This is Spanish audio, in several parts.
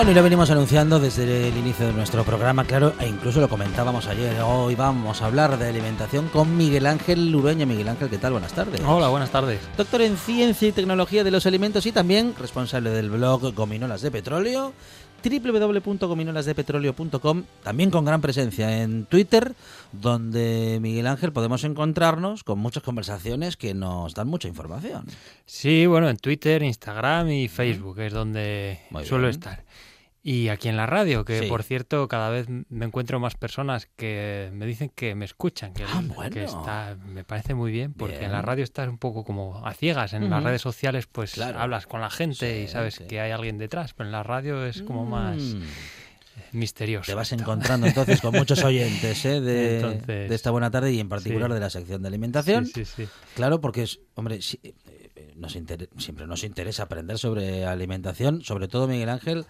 Bueno, y lo venimos anunciando desde el inicio de nuestro programa, claro, e incluso lo comentábamos ayer. Hoy vamos a hablar de alimentación con Miguel Ángel Lureña. Miguel Ángel, ¿qué tal? Buenas tardes. Hola, buenas tardes. Doctor en Ciencia y Tecnología de los Alimentos y también responsable del blog Gominolas de Petróleo www.gominolasdepetróleo.com, también con gran presencia en Twitter, donde Miguel Ángel podemos encontrarnos con muchas conversaciones que nos dan mucha información. Sí, bueno, en Twitter, Instagram y Facebook es donde suelo estar. Y aquí en la radio, que por cierto, cada vez me encuentro más personas que me dicen que me escuchan, que, ah, está, me parece muy bien, porque en la radio estás un poco como a ciegas, en las redes sociales pues hablas con la gente y sabes que hay alguien detrás, pero en la radio es como más mm. misterioso. Te vas encontrando entonces con muchos oyentes ¿eh? de, esta buena tarde y en particular de la sección de alimentación. Sí, sí, claro, porque es, hombre, eh, eh, nos siempre nos interesa aprender sobre alimentación, sobre todo Miguel Ángel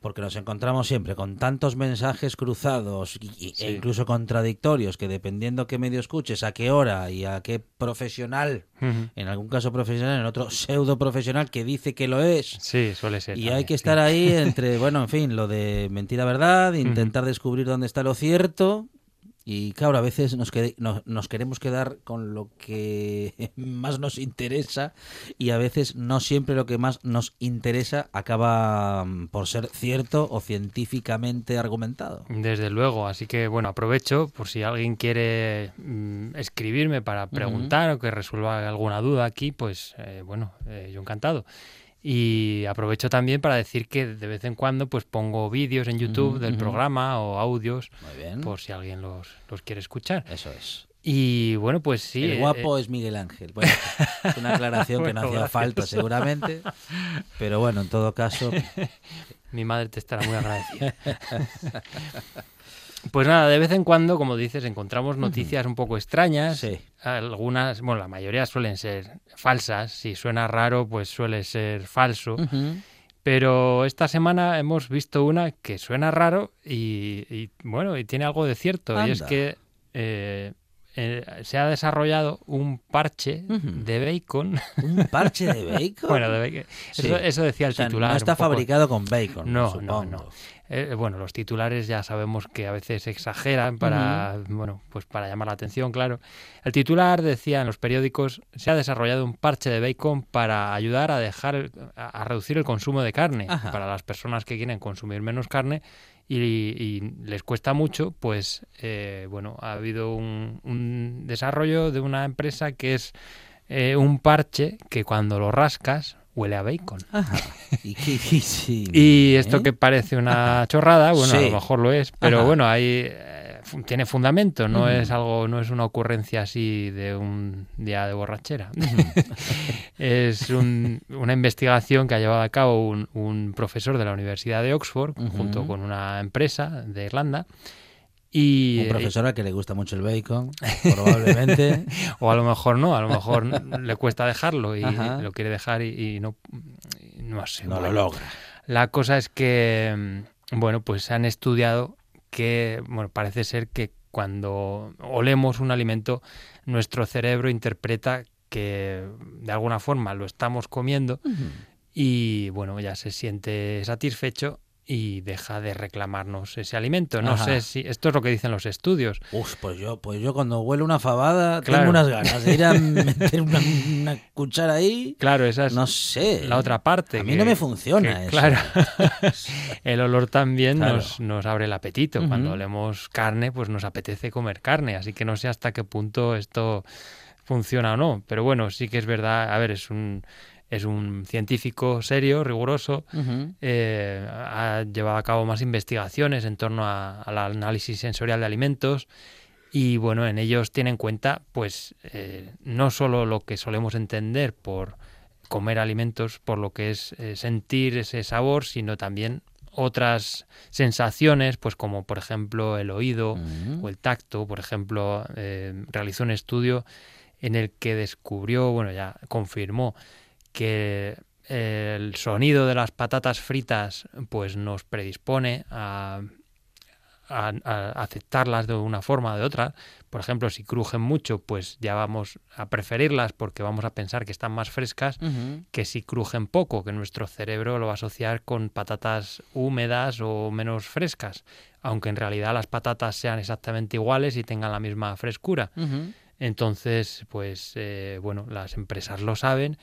porque nos encontramos siempre con tantos mensajes cruzados e incluso contradictorios que dependiendo qué medio escuches, a qué hora y a qué profesional, en algún caso profesional, en otro pseudo profesional que dice que lo es. Sí, suele ser. Y hay que estar ahí entre, bueno, en fin, lo de mentira verdad, intentar descubrir dónde está lo cierto y claro, a veces nos, nos, queremos quedar con lo que más nos interesa y a veces no siempre lo que más nos interesa acaba mm, por ser cierto o científicamente argumentado. Desde luego, así que bueno, aprovecho por si alguien quiere mm, escribirme para preguntar o que resuelva alguna duda aquí, pues eh, bueno, eh, yo encantado. Y aprovecho también para decir que de vez en cuando pues pongo vídeos en YouTube del programa o audios por si alguien los, los, quiere escuchar. Eso es. Y bueno, pues sí. El guapo eh, es Miguel Ángel. Bueno, es una aclaración que no hacía falta seguramente, pero bueno, en todo caso. Mi madre te estará muy agradecida. Pues nada, de vez en cuando, como dices, encontramos noticias un poco extrañas. Sí. Algunas, bueno, la mayoría suelen ser falsas. Si suena raro, pues suele ser falso. Pero esta semana hemos visto una que suena raro y, bueno, y tiene algo de cierto. Y es que eh, eh, se ha desarrollado un parche de bacon. ¿Un parche de bacon? bueno, de bacon. Eso, decía el titular. No está fabricado con bacon. No, no, no. Eh, bueno, los titulares ya sabemos que a veces exageran para, bueno, pues para llamar la atención, claro. El titular decía en los periódicos se ha desarrollado un parche de bacon para ayudar a dejar, a, reducir el consumo de carne para las personas que quieren consumir menos carne y, les cuesta mucho, pues eh, bueno, ha habido un, desarrollo de una empresa que es eh, un parche que cuando lo rascas huele a bacon. Y, esto que parece una chorrada, bueno, a lo mejor lo es, pero bueno, ahí eh, tiene fundamento, no es algo, no es una ocurrencia así de un día de borrachera. es una investigación que ha llevado a cabo un, profesor de la Universidad de Oxford junto con una empresa de Irlanda Y, Un profesor al que le gusta mucho el bacon, probablemente. o a lo mejor no, a lo mejor le cuesta dejarlo y Ajá. lo quiere dejar y, y no, y no sé. no lo logra. La cosa es que, mm, bueno, pues se han estudiado que, bueno, parece ser que cuando olemos un alimento, nuestro cerebro interpreta que de alguna forma lo estamos comiendo y, bueno, ya se siente satisfecho y deja de reclamarnos ese alimento. No Ajá. sé si esto es lo que dicen los estudios. Uf, pues yo, pues yo cuando huelo una fabada Claro. tengo unas ganas de ir a meter una, una cuchara ahí. Claro, esa es No sé. la otra parte. A mí que- no me funciona que, eso. Claro. El olor también Claro. nos, nos abre el apetito. Cuando olemos carne, pues nos apetece comer carne. Así que no sé hasta qué punto esto funciona o no. Pero bueno, sí que es verdad. A ver, es un, es un científico serio, riguroso. Eh, ha llevado a cabo más investigaciones en torno a- al análisis sensorial de alimentos. Y bueno, en ellos tiene en cuenta, pues, eh, no solo lo que solemos entender por comer alimentos, por lo que es eh, sentir ese sabor, sino también otras sensaciones, pues como por ejemplo el oído o el tacto. Por ejemplo, realizó un estudio en el que descubrió, bueno, ya confirmó que el sonido de las patatas fritas pues nos predispone a, a- a aceptarlas de una forma o de otra. Por ejemplo, si crujen mucho, pues ya vamos a preferirlas porque vamos a pensar que están más frescas que si crujen poco, que nuestro cerebro lo va a asociar con patatas húmedas o menos frescas, aunque en realidad las patatas sean exactamente iguales y tengan la misma frescura. Entonces, pues eh, bueno, las empresas lo saben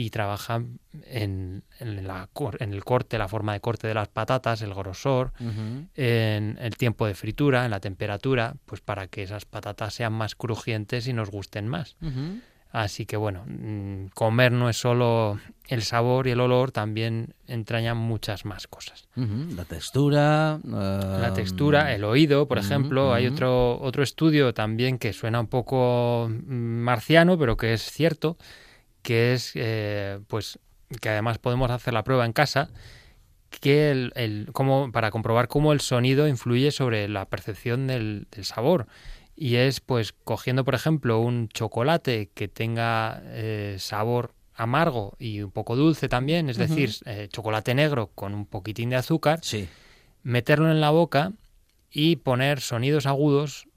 y trabajan en, en la el corte, la forma de corte de las patatas, el grosor, en el tiempo de fritura, en la temperatura, pues para que esas patatas sean más crujientes y nos gusten más. Así que bueno, mm, comer no es solo el sabor y el olor, también entrañan muchas más cosas. La textura. La um, textura, el oído, por ejemplo, hay otro, otro estudio también que suena un poco mm, marciano, pero que es cierto, que es eh, pues que además podemos hacer la prueba en casa, que el, el- cómo- para comprobar cómo el sonido influye sobre la percepción del, del sabor. Y es pues cogiendo, por ejemplo, un chocolate que tenga eh, sabor amargo y un poco dulce también, es decir, eh, chocolate negro con un poquitín de azúcar, Sí. meterlo en la boca y poner sonidos agudos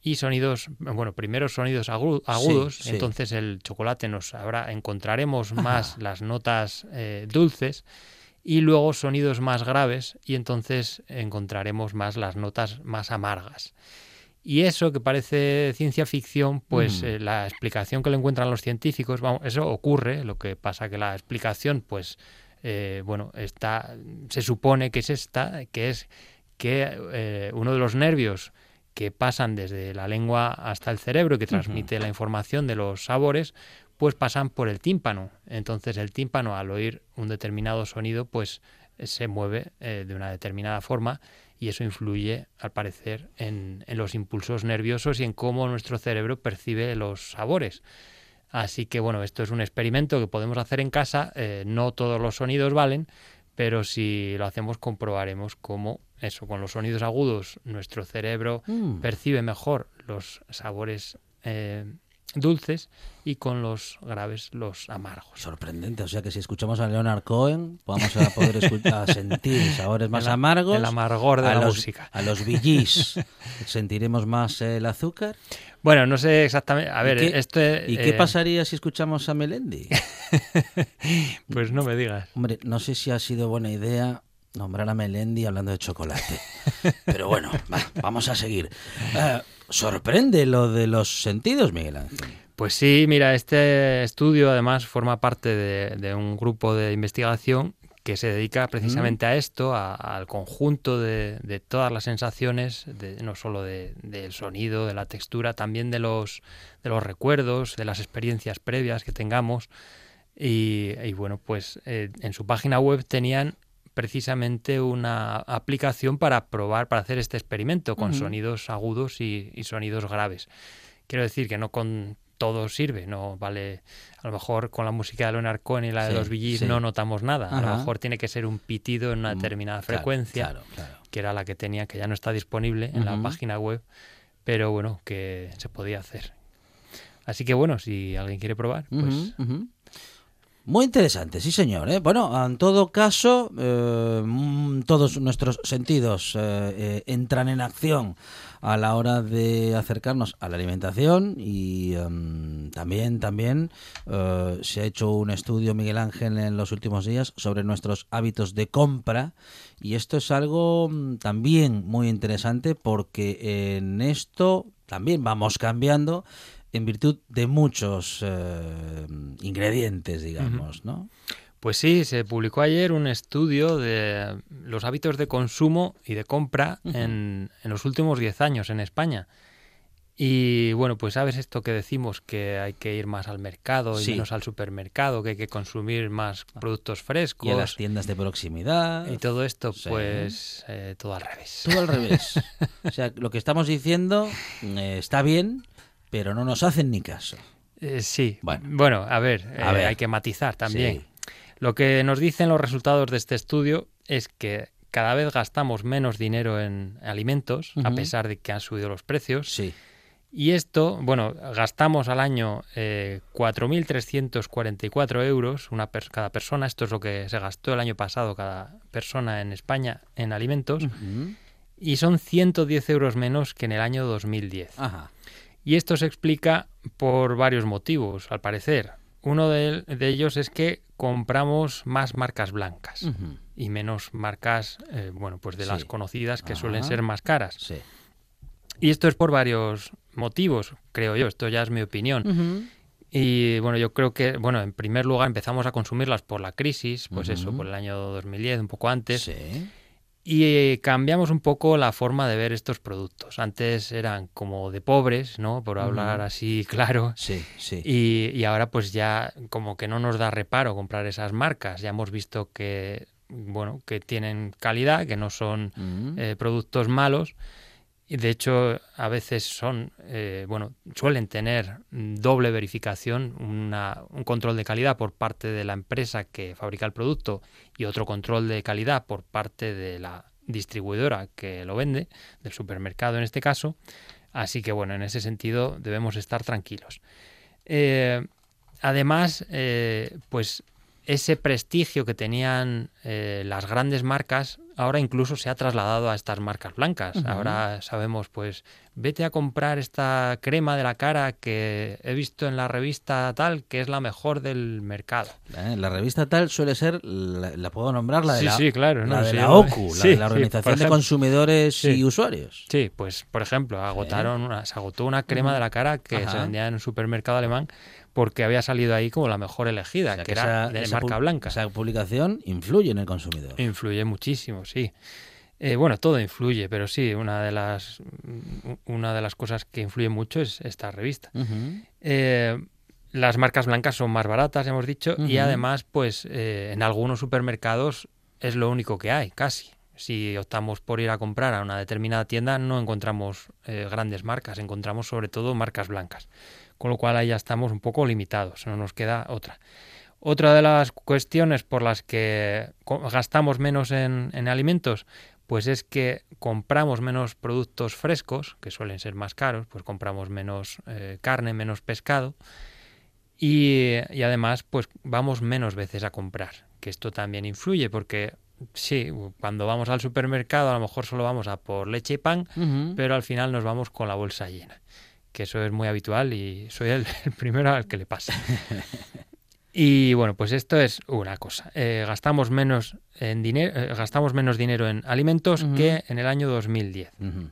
y sonidos, bueno, primero sonidos agu- agudos, sí. entonces el chocolate nos habrá, encontraremos más las notas eh, dulces y luego sonidos más graves y entonces encontraremos más las notas más amargas. Y eso que parece ciencia ficción, pues Mm. eh, la explicación que le encuentran los científicos, vamos, eso ocurre, lo que pasa que la explicación, pues, eh, bueno, está, se supone que es esta, que es que eh, uno de los nervios que pasan desde la lengua hasta el cerebro y que transmite la información de los sabores, pues pasan por el tímpano. Entonces el tímpano al oír un determinado sonido, pues eh, se mueve eh, de una determinada forma y eso influye, al parecer, en, en los impulsos nerviosos y en cómo nuestro cerebro percibe los sabores. Así que bueno, esto es un experimento que podemos hacer en casa. eh, no todos los sonidos valen, pero si lo hacemos comprobaremos cómo eso, con los sonidos agudos, nuestro cerebro Mm. percibe mejor los sabores eh, dulces y con los graves los amargos. Sorprendente, o sea que si escuchamos a Leonard Cohen, vamos a poder escuchar, a sentir sabores más El amargos. el amargor de la los, música. A los VGs sentiremos más el azúcar. Bueno, no sé exactamente. A ¿Y ver, qué- este. ¿Y qué eh, pasaría si escuchamos a Melendi? Pues no me digas. Hombre, no sé si ha sido buena idea nombrar a Melendi hablando de chocolate. Pero bueno, va, vamos a seguir. Eh, sorprende lo de los sentidos, Miguel Ángel. Pues sí, mira, este estudio además forma parte de, de un grupo de investigación que se dedica precisamente a esto, a- al conjunto de, de todas las sensaciones, de- no solo de- del sonido, de la textura, también de los, de los recuerdos, de las experiencias previas que tengamos. Y, y bueno, pues eh, en su página web tenían precisamente una aplicación para probar, para hacer este experimento con sonidos agudos y, y sonidos graves. Quiero decir que no con todo sirve, no vale, a lo mejor con la música de Leonard Cohen y la de los sí. no notamos nada, a lo mejor tiene que ser un pitido en una Mm, determinada claro, frecuencia, Claro, claro. que era la que tenía, que ya no está disponible en la página web, pero bueno, que se podía hacer. Así que bueno, si alguien quiere probar, pues. Muy interesante, sí señor. ¿eh? Bueno, en todo caso, eh, mm, todos nuestros sentidos eh, eh, entran en acción a la hora de acercarnos a la alimentación y em, también, también se ha hecho un estudio, Miguel Ángel, en los últimos días sobre nuestros hábitos de compra y esto es algo mm, también muy interesante porque en esto también vamos cambiando en virtud de muchos eh, ingredientes, digamos, ¿no? Pues sí, se publicó ayer un estudio de los hábitos de consumo y de compra en, en los últimos 10 años en España. Y bueno, pues sabes esto que decimos, que hay que ir más al mercado y Sí. menos al supermercado, que hay que consumir más productos frescos Y a las tiendas de proximidad. y todo esto, Sí. pues eh, todo al revés. Todo al revés. O sea, lo que estamos diciendo eh, está bien, pero no nos hacen ni caso. Eh, sí, Bueno. bueno, a ver, A eh, ver. hay que matizar también. Sí. Lo que nos dicen los resultados de este estudio es que cada vez gastamos menos dinero en alimentos, a pesar de que han subido los precios. Sí. Y esto, bueno, gastamos al año eh, 4.344 euros una per- cada persona. Esto es lo que se gastó el año pasado cada persona en España en alimentos. Y son 110 euros menos que en el año 2010. Ajá. Y esto se explica por varios motivos, al parecer. Uno de, de ellos es que compramos más marcas blancas y menos marcas, eh, bueno, pues de las conocidas que Ajá. suelen ser más caras. Sí. Y esto es por varios motivos, creo yo. Esto ya es mi opinión. Y bueno, yo creo que, bueno, en primer lugar empezamos a consumirlas por la crisis, pues eso, por el año 2010, un poco antes. Sí. Y eh, cambiamos un poco la forma de ver estos productos. Antes eran como de pobres, ¿no? Por hablar así claro. Sí, sí. Y, y ahora pues ya como que no nos da reparo comprar esas marcas. Ya hemos visto que, bueno, que tienen calidad, que no son eh, productos malos. Y de hecho, a veces son, eh, bueno, suelen tener doble verificación, una- un control de calidad por parte de la empresa que fabrica el producto y otro control de calidad por parte de la distribuidora que lo vende, del supermercado en este caso. Así que bueno, en ese sentido debemos estar tranquilos. Eh, además, eh, pues ese prestigio que tenían eh, las grandes marcas ahora incluso se ha trasladado a estas marcas blancas. Ahora sabemos, pues, vete a comprar esta crema de la cara que he visto en la revista tal, que es la mejor del mercado. Eh, La revista tal suele ser, la, la puedo nombrar, la de Sí, la, sí, claro, la no, de sí, la OCU, la de la Organización de. Consumidores y. Usuarios. Sí, pues por ejemplo, agotaron una- se agotó una crema de la cara que Ajá. se vendía en un supermercado alemán porque había salido ahí como la mejor elegida, O sea, que, era esa- de esa marca blanca. Esa publicación influye en el consumidor. Influye muchísimo, sí. Eh, bueno, todo influye, pero sí, una de las una de las cosas que influye mucho es esta revista. Eh, las marcas blancas son más baratas, hemos dicho, y además, pues eh, en algunos supermercados es lo único que hay, casi. Si optamos por ir a comprar a una determinada tienda, no encontramos eh, grandes marcas, encontramos sobre todo marcas blancas. Con lo cual ahí ya estamos un poco limitados, no nos queda otra. Otra de las cuestiones por las que gastamos menos en, en alimentos, pues es que compramos menos productos frescos, que suelen ser más caros, pues compramos menos eh, carne, menos pescado, y, y además pues vamos menos veces a comprar, que esto también influye, porque sí, cuando vamos al supermercado a lo mejor solo vamos a por leche y pan, pero al final nos vamos con la bolsa llena, que eso es muy habitual y soy el, el primero al que le pasa. Y bueno, pues esto es una cosa. Eh, gastamos menos en dinero, eh, gastamos menos dinero en alimentos que en el año 2010. Ujú.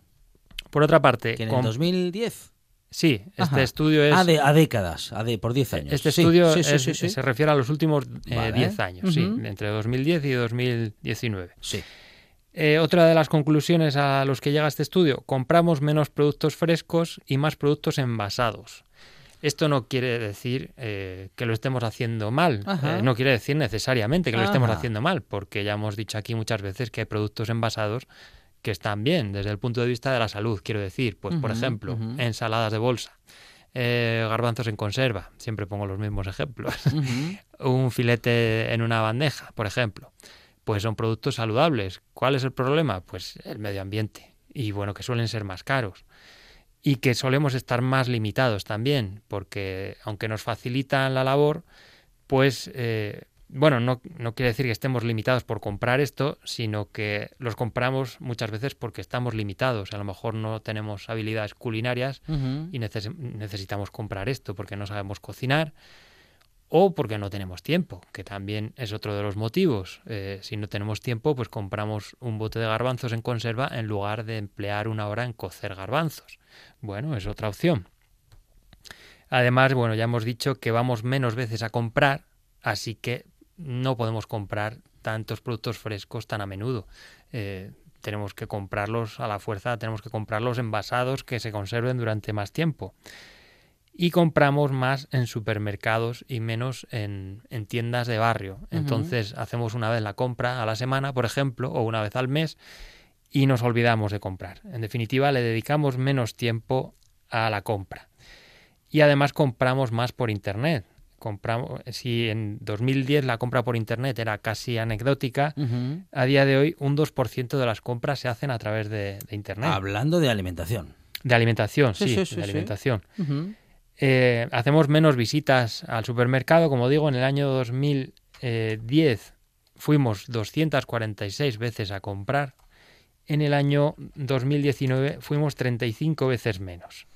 Por otra parte, Que en el com- 2010. sí, este estudio es A, de- a décadas, a de, por 10 años. este Sí, estudio sí, sí, es- sí, sí. se refiere a los últimos eh, Vale. 10 años, sí, entre 2010 y 2019. Sí. Eh, otra de las conclusiones a los que llega este estudio, compramos menos productos frescos y más productos envasados. Esto no quiere decir eh, que lo estemos haciendo mal, eh, no quiere decir necesariamente que lo estemos haciendo mal, porque ya hemos dicho aquí muchas veces que hay productos envasados que están bien desde el punto de vista de la salud, quiero decir, pues por ejemplo, ensaladas de bolsa, eh, garbanzos en conserva, siempre pongo los mismos ejemplos, un filete en una bandeja, por ejemplo, pues son productos saludables. ¿Cuál es el problema? Pues el medio ambiente y bueno, que suelen ser más caros y que solemos estar más limitados también, porque aunque nos facilitan la labor, pues eh, bueno, no, no, quiere decir que estemos limitados por comprar esto, sino que los compramos muchas veces porque estamos limitados. A lo mejor no tenemos habilidades culinarias y necesitamos comprar esto porque no sabemos cocinar o porque no tenemos tiempo, que también es otro de los motivos. Eh, si no tenemos tiempo, pues compramos un bote de garbanzos en conserva en lugar de emplear una hora en cocer garbanzos. Bueno, es otra opción. Además, bueno, ya hemos dicho que vamos menos veces a comprar, así que no podemos comprar tantos productos frescos tan a menudo. Eh, tenemos que comprarlos a la fuerza, tenemos que comprarlos envasados que se conserven durante más tiempo. Y compramos más en supermercados y menos en, tiendas de barrio. Entonces hacemos una vez la compra a la semana, por ejemplo, o una vez al mes, y nos olvidamos de comprar. En definitiva, le dedicamos menos tiempo a la compra. Y además compramos más por Internet compramos, si en 2010 la compra por Internet era casi anecdótica, a día de hoy un 2% de las compras se hacen a través de, Internet. Hablando de alimentación. De alimentación, sí, de alimentación. Eh, hacemos menos visitas al supermercado, como digo, en el año 2010 fuimos 246 veces a comprar, en el año 2019 fuimos 35 veces menos.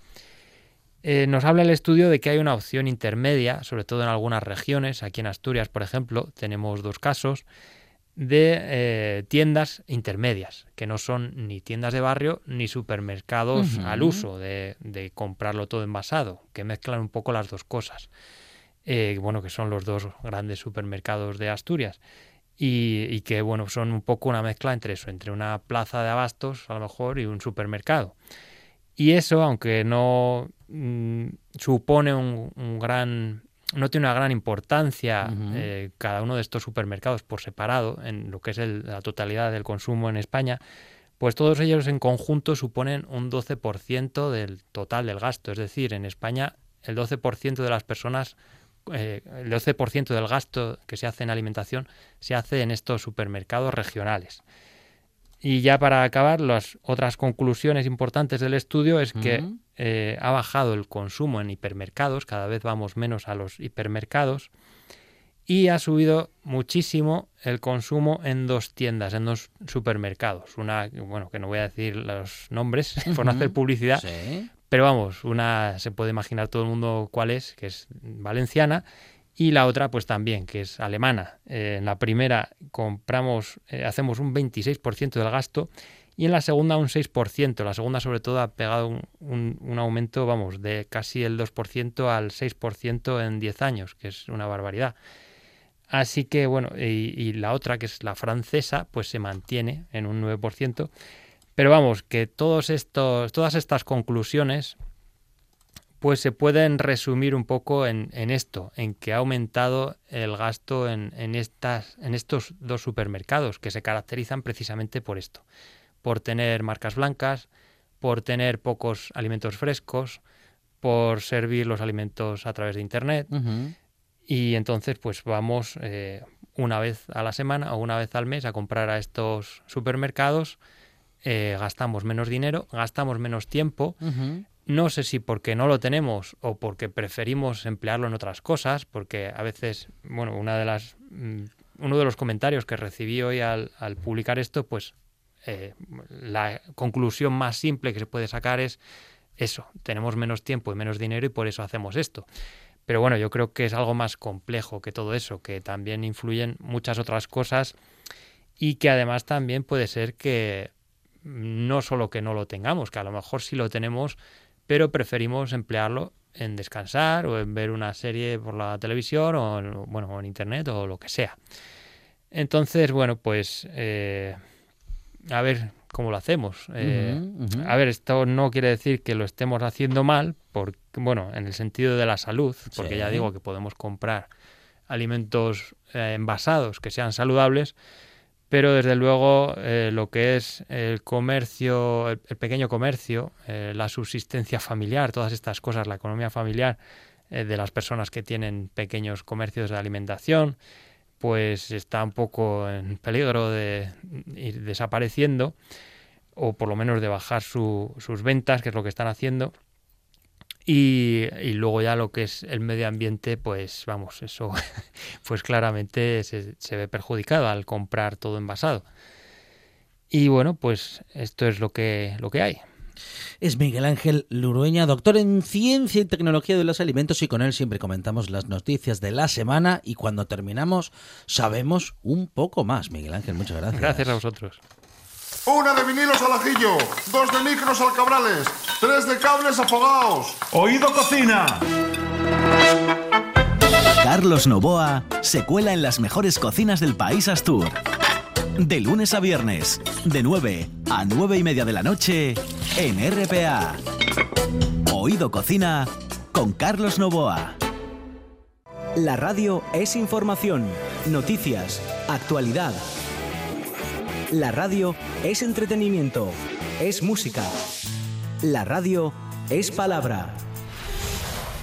Eh, nos habla el estudio de que hay una opción intermedia, sobre todo en algunas regiones. Aquí en Asturias, por ejemplo, tenemos dos casos de eh, tiendas intermedias, que no son ni tiendas de barrio ni supermercados al uso de, comprarlo todo envasado, que mezclan un poco las dos cosas. Eh, bueno, que son los dos grandes supermercados de Asturias. Y, y, que bueno, son un poco una mezcla entre eso, entre una plaza de abastos a lo mejor y un supermercado. Y eso, aunque no mm, supone un, gran no tiene una gran importancia eh, cada uno de estos supermercados por separado en lo que es la totalidad del consumo en España, pues todos ellos en conjunto suponen un 12% del total del gasto. Es decir, en España el 12% de las personas, eh, el 12% del gasto que se hace en alimentación se hace en estos supermercados regionales. Y ya para acabar, las otras conclusiones importantes del estudio es que eh, ha bajado el consumo en hipermercados, cada vez vamos menos a los hipermercados, y ha subido muchísimo el consumo en dos tiendas, en dos supermercados. Una, bueno, que no voy a decir los nombres por no hacer publicidad, pero vamos, una se puede imaginar todo el mundo cuál es, que es valenciana, y la otra pues también, que es alemana. Eh, en la primera compramos, eh, hacemos un 26% del gasto y en la segunda un 6%. La segunda sobre todo ha pegado un, aumento, vamos, de casi el 2% al 6% en 10 años, que es una barbaridad. Así que bueno, y, la otra, que es la francesa, pues se mantiene en un 9%. Pero vamos, que todos estos, todas estas conclusiones pues se pueden resumir un poco en, esto, en que ha aumentado el gasto en, estas, en estos dos supermercados, que se caracterizan precisamente por esto, por tener marcas blancas, por tener pocos alimentos frescos, por servir los alimentos a través de Internet. Y entonces, pues vamos eh, una vez a la semana o una vez al mes a comprar a estos supermercados. Eh, gastamos menos dinero, gastamos menos tiempo, no sé si porque no lo tenemos o porque preferimos emplearlo en otras cosas, porque a veces, bueno, una de las, mm, uno de los comentarios que recibí hoy al, publicar esto, pues eh, la conclusión más simple que se puede sacar es eso, tenemos menos tiempo y menos dinero y por eso hacemos esto. Pero bueno, yo creo que es algo más complejo que todo eso, que también influyen muchas otras cosas y que además también puede ser que no solo que no lo tengamos, que a lo mejor sí lo tenemos, pero preferimos emplearlo en descansar o en ver una serie por la televisión o en, bueno, en internet o lo que sea. Entonces, bueno, pues eh, a ver cómo lo hacemos. Eh, a ver, esto no quiere decir que lo estemos haciendo mal, porque, bueno, en el sentido de la salud, porque ya digo que podemos comprar alimentos eh, envasados que sean saludables, pero desde luego eh, lo que es el comercio, el, pequeño comercio, eh, la subsistencia familiar, todas estas cosas, la economía familiar eh, de las personas que tienen pequeños comercios de alimentación, pues está un poco en peligro de ir desapareciendo o por lo menos de bajar sus ventas, que es lo que están haciendo. Y, luego ya lo que es el medio ambiente, pues vamos, eso pues claramente se, se, ve perjudicado al comprar todo envasado. Y bueno, pues esto es lo que, lo que hay. Es Miguel Ángel Lurueña, doctor en Ciencia y Tecnología de los Alimentos y con él siempre comentamos las noticias de la semana y cuando terminamos sabemos un poco más. Miguel Ángel, muchas gracias. Gracias a vosotros. Una de vinilos al ajillo, dos de micros al cabrales, tres de cables afogados. Oído cocina. Carlos Novoa se cuela en las mejores cocinas del país Astur. De lunes a viernes, de 9 a 9 y media de la noche, en RPA. Oído Cocina con Carlos Novoa. La radio es información, noticias, actualidad la radio es entretenimiento, es música. La radio es palabra.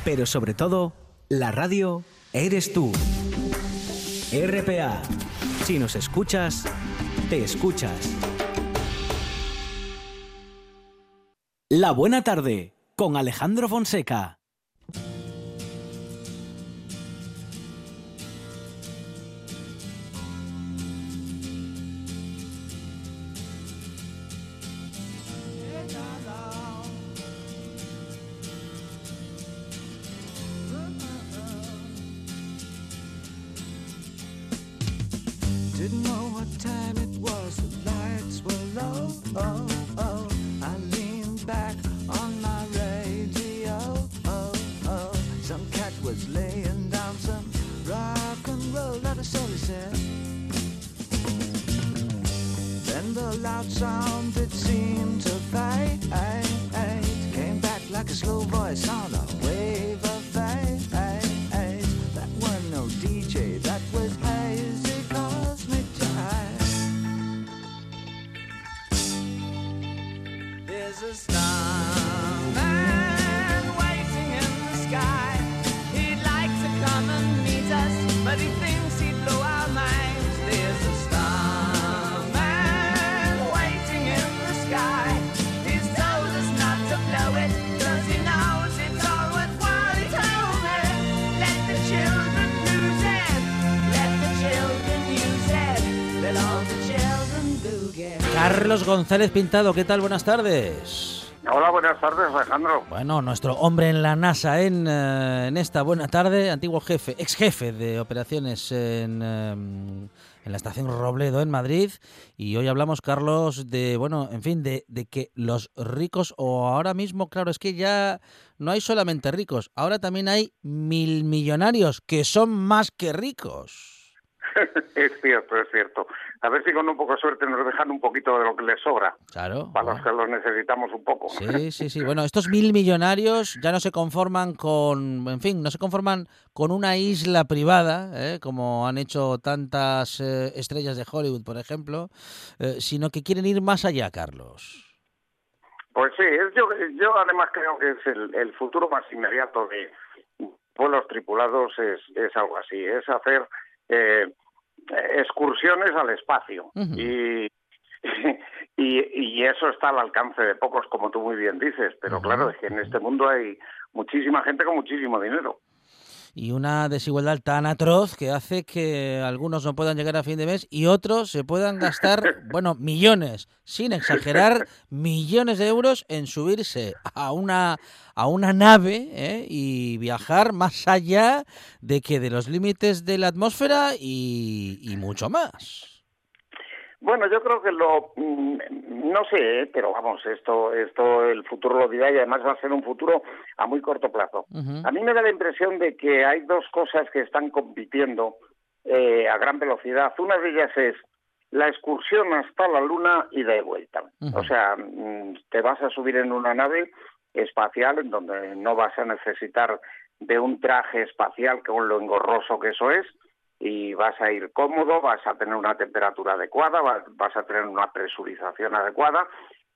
Pero sobre todo, la radio eres tú. RPA. Si nos escuchas, te escuchas. La buena tarde con Alejandro Fonseca. González Pintado, ¿qué tal? Buenas tardes. Hola, buenas tardes, Alejandro. Bueno, nuestro hombre en la NASA en, eh, esta buena tarde, antiguo jefe, ex jefe de operaciones en, eh, en, la estación Robledo en Madrid. Y hoy hablamos, Carlos, de, bueno, en fin, de, de que los ricos, o ahora mismo, claro, es que ya no hay solamente ricos, ahora también hay mil millonarios que son más que ricos. es cierto, es cierto. A ver si con un poco de suerte nos dejan un poquito de lo que les sobra. Claro. Para los que los necesitamos un poco. Sí, sí, sí. Bueno, estos mil millonarios ya no se conforman con, en fin, no se conforman con una isla privada, ¿eh? como han hecho tantas eh, estrellas de Hollywood, por ejemplo, eh, sino que quieren ir más allá, Carlos. Pues sí, yo, yo además creo que es el, el futuro más inmediato de vuelos tripulados, es, es algo así, es hacer eh, excursiones al espacio. y, y, eso está al alcance de pocos, como tú muy bien dices, pero claro, es que en este mundo hay muchísima gente con muchísimo dinero y una desigualdad tan atroz que hace que algunos no puedan llegar a fin de mes y otros se puedan gastar, bueno, millones, sin exagerar, millones de euros en subirse a una a una nave ¿eh? y viajar más allá de que de los límites de la atmósfera y, y mucho más. Bueno, yo creo que lo, mm, no sé, ¿eh? pero vamos, esto, esto, el futuro lo dirá y además va a ser un futuro a muy corto plazo. A mí me da la impresión de que hay dos cosas que están compitiendo eh, a gran velocidad. Una de ellas es la excursión hasta la Luna y de vuelta. O sea, mm, te vas a subir en una nave espacial en donde no vas a necesitar de un traje espacial con lo engorroso que eso es, y vas a ir cómodo, vas a tener una temperatura adecuada, vas a tener una presurización adecuada.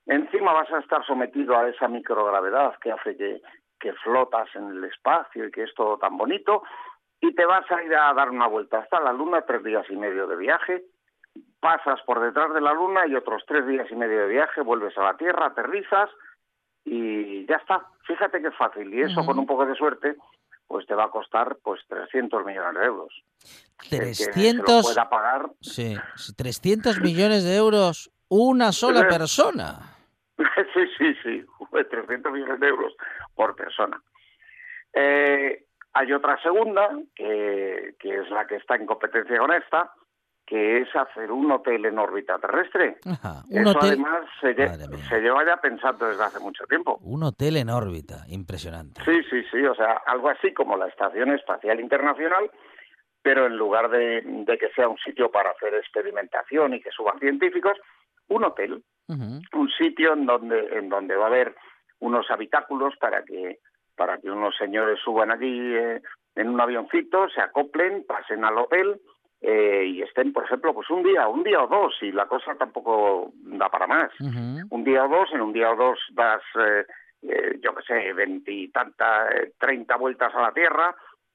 Encima vas a estar sometido a esa microgravedad que hace que, que flotas en el espacio y que es todo tan bonito. Y te vas a ir a dar una vuelta hasta la Luna, tres días y medio de viaje. Pasas por detrás de la Luna y otros tres días y medio de viaje, vuelves a la Tierra, aterrizas y ya está. Fíjate qué fácil. Y eso con un poco de suerte pues te va a costar pues 300 millones de euros. 300 pueda pagar. Sí, 300 millones de euros una sola persona. sí, sí, sí, 300 millones de euros por persona. Eh, hay otra segunda, que, que es la que está en competencia con esta, que es hacer un hotel en órbita terrestre. un Eso hotel... además se, se, lleva ya pensando desde hace mucho tiempo. Un hotel en órbita, impresionante. Sí, sí, sí, o sea, algo así como la Estación Espacial Internacional, pero en lugar de, de que sea un sitio para hacer experimentación y que suban científicos, un hotel, un sitio en donde, en donde va a haber unos habitáculos para que para que unos señores suban allí eh, en un avioncito, se acoplen, pasen al hotel eh, y estén, por ejemplo, pues un día, un día o dos, y la cosa tampoco da para más. Un día o dos, en un día o dos das, eh, eh, yo qué sé, veintitanta, treinta vueltas a la Tierra,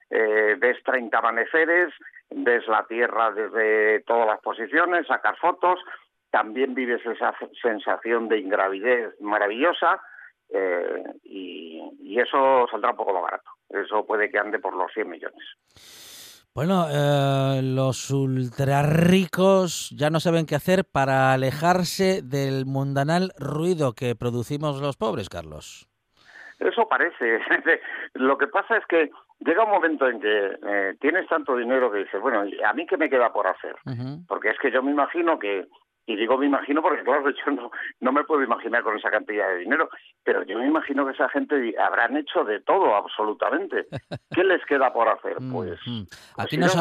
ves treinta amaneceres, ves la Tierra desde todas las posiciones, sacas fotos, también vives esa sensación de ingravidez maravillosa, y, y, eso saldrá un poco más barato. Eso puede que ande por los 100 millones. Bueno, eh, los ultra ricos ya no saben qué hacer para alejarse del mundanal ruido que producimos los pobres, Carlos. Eso parece. Lo que pasa es que llega un momento en que eh, tienes tanto dinero que dices, bueno, ¿a mí qué me queda por hacer? Uh -huh. Porque es que yo me imagino que y digo me imagino porque, claro, yo no, no me puedo imaginar con esa cantidad de dinero, pero yo me imagino que esa gente habrán hecho de todo, absolutamente. ¿Qué les queda por hacer? Pues, mm, pues aquí, nos, si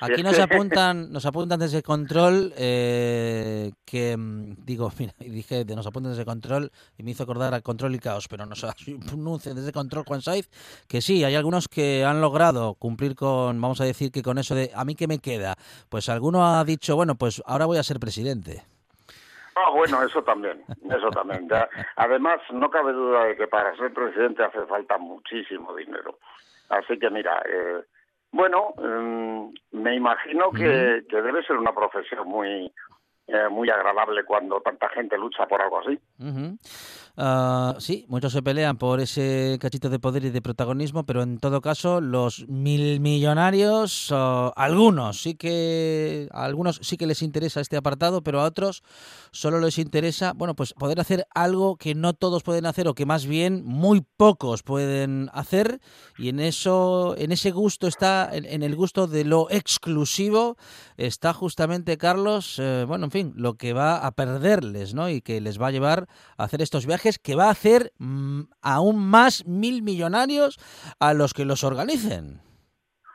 aquí nos, que... apuntan, nos apuntan desde control eh, que, digo, mira, y dije, de nos apuntan desde control y me hizo acordar a control y caos, pero nos anuncian desde control Juan Saiz que sí, hay algunos que han logrado cumplir con, vamos a decir que con eso de a mí qué me queda, pues alguno ha dicho, bueno, pues ahora voy a ser presidente. Ah, bueno, eso también, eso también. Ya, además, no cabe duda de que para ser presidente hace falta muchísimo dinero. Así que mira, eh, bueno, eh, me imagino que, que, debe ser una profesión muy eh, muy agradable cuando tanta gente lucha por algo así. Uh -huh. Uh, sí, muchos se pelean por ese cachito de poder y de protagonismo, pero en todo caso los mil millonarios, algunos sí que a algunos sí que les interesa este apartado, pero a otros solo les interesa, bueno, pues poder hacer algo que no todos pueden hacer o que más bien muy pocos pueden hacer y en eso, en ese gusto está, en, en el gusto de lo exclusivo está justamente Carlos, eh, bueno, en fin lo que va a perderles, ¿no? Y que les va a llevar a hacer estos viajes que va a hacer mmm, aún más mil millonarios a los que los organicen.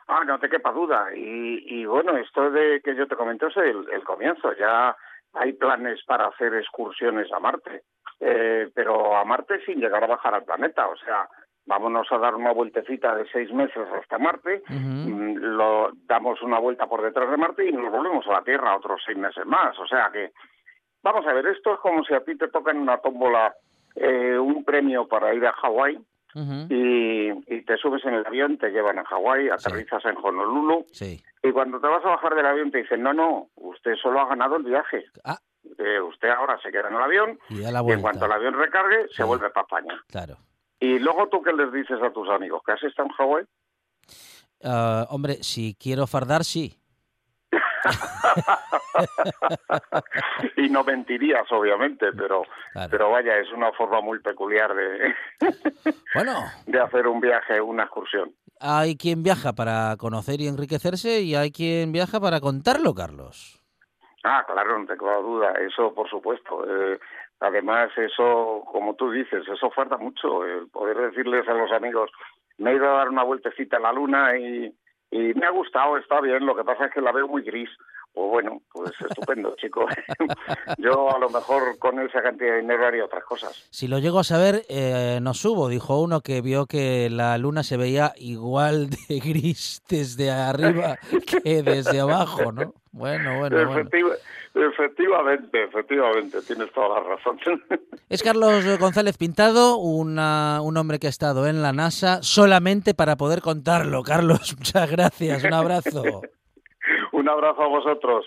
Ah, no te quepa duda. Y, y bueno, esto de que yo te comento es el, el, comienzo. Ya hay planes para hacer excursiones a Marte, eh, pero a Marte sin llegar a bajar al planeta. O sea, vámonos a dar una vueltecita de seis meses hasta Marte, uh -huh. lo, damos una vuelta por detrás de Marte y nos volvemos a la Tierra otros seis meses más. O sea que, vamos a ver, esto es como si a ti te toca en una tómbola eh, un premio para ir a Hawái uh -huh. y, y, te subes en el avión, te llevan a Hawái, aterrizas sí. en Honolulu sí. y cuando te vas a bajar del avión te dicen, no, no, usted solo ha ganado el viaje. Ah. Eh, usted ahora se queda en el avión y, y en cuanto el avión recargue sí. se vuelve para España. Claro. Y luego tú qué les dices a tus amigos, ¿que has estado en Hawái? Uh, hombre, si quiero fardar, sí. y no mentirías, obviamente, pero claro. pero vaya, es una forma muy peculiar de, bueno. de hacer un viaje, una excursión. Hay quien viaja para conocer y enriquecerse y hay quien viaja para contarlo, Carlos. Ah, claro, no tengo duda, eso por supuesto. Eh, además, eso, como tú dices, eso falta mucho, el poder decirles a los amigos, me he ido a dar una vueltecita a la luna y, y me ha gustado, está bien, lo que pasa es que la veo muy gris. Pues bueno, pues estupendo, chico. Yo a lo mejor con esa cantidad de dinero haría otras cosas. Si lo llego a saber, eh, no subo. Dijo uno que vio que la luna se veía igual de gris desde arriba que desde abajo, ¿no? Bueno, bueno, bueno. Efectivamente, efectivamente, tienes toda la razón. Es Carlos González Pintado, una, un hombre que ha estado en la NASA solamente para poder contarlo. Carlos, muchas gracias, un abrazo. un abrazo a vosotros.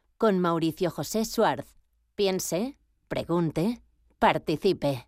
con Mauricio José Suárez. Piense, pregunte, participe.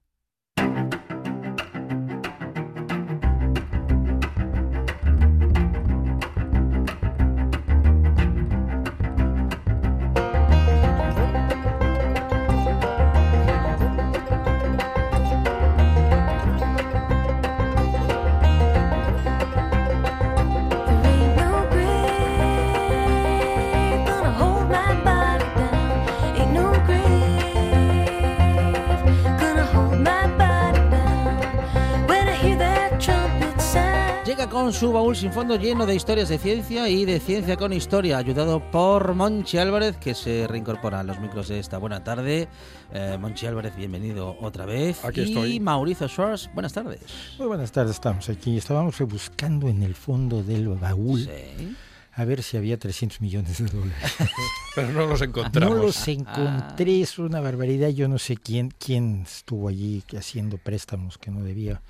Con su baúl sin fondo lleno de historias de ciencia y de ciencia con historia, ayudado por Monchi Álvarez, que se reincorpora a los micros de esta buena tarde. Eh, Monchi Álvarez, bienvenido otra vez. Aquí y estoy. Mauricio Schwartz, buenas tardes. Muy buenas tardes, estamos aquí. Estábamos rebuscando en el fondo del baúl. Sí. A ver si había 300 millones de dólares. Pero no los encontramos. No los encontré, es una barbaridad. Yo no sé quién, quién estuvo allí haciendo préstamos que no debía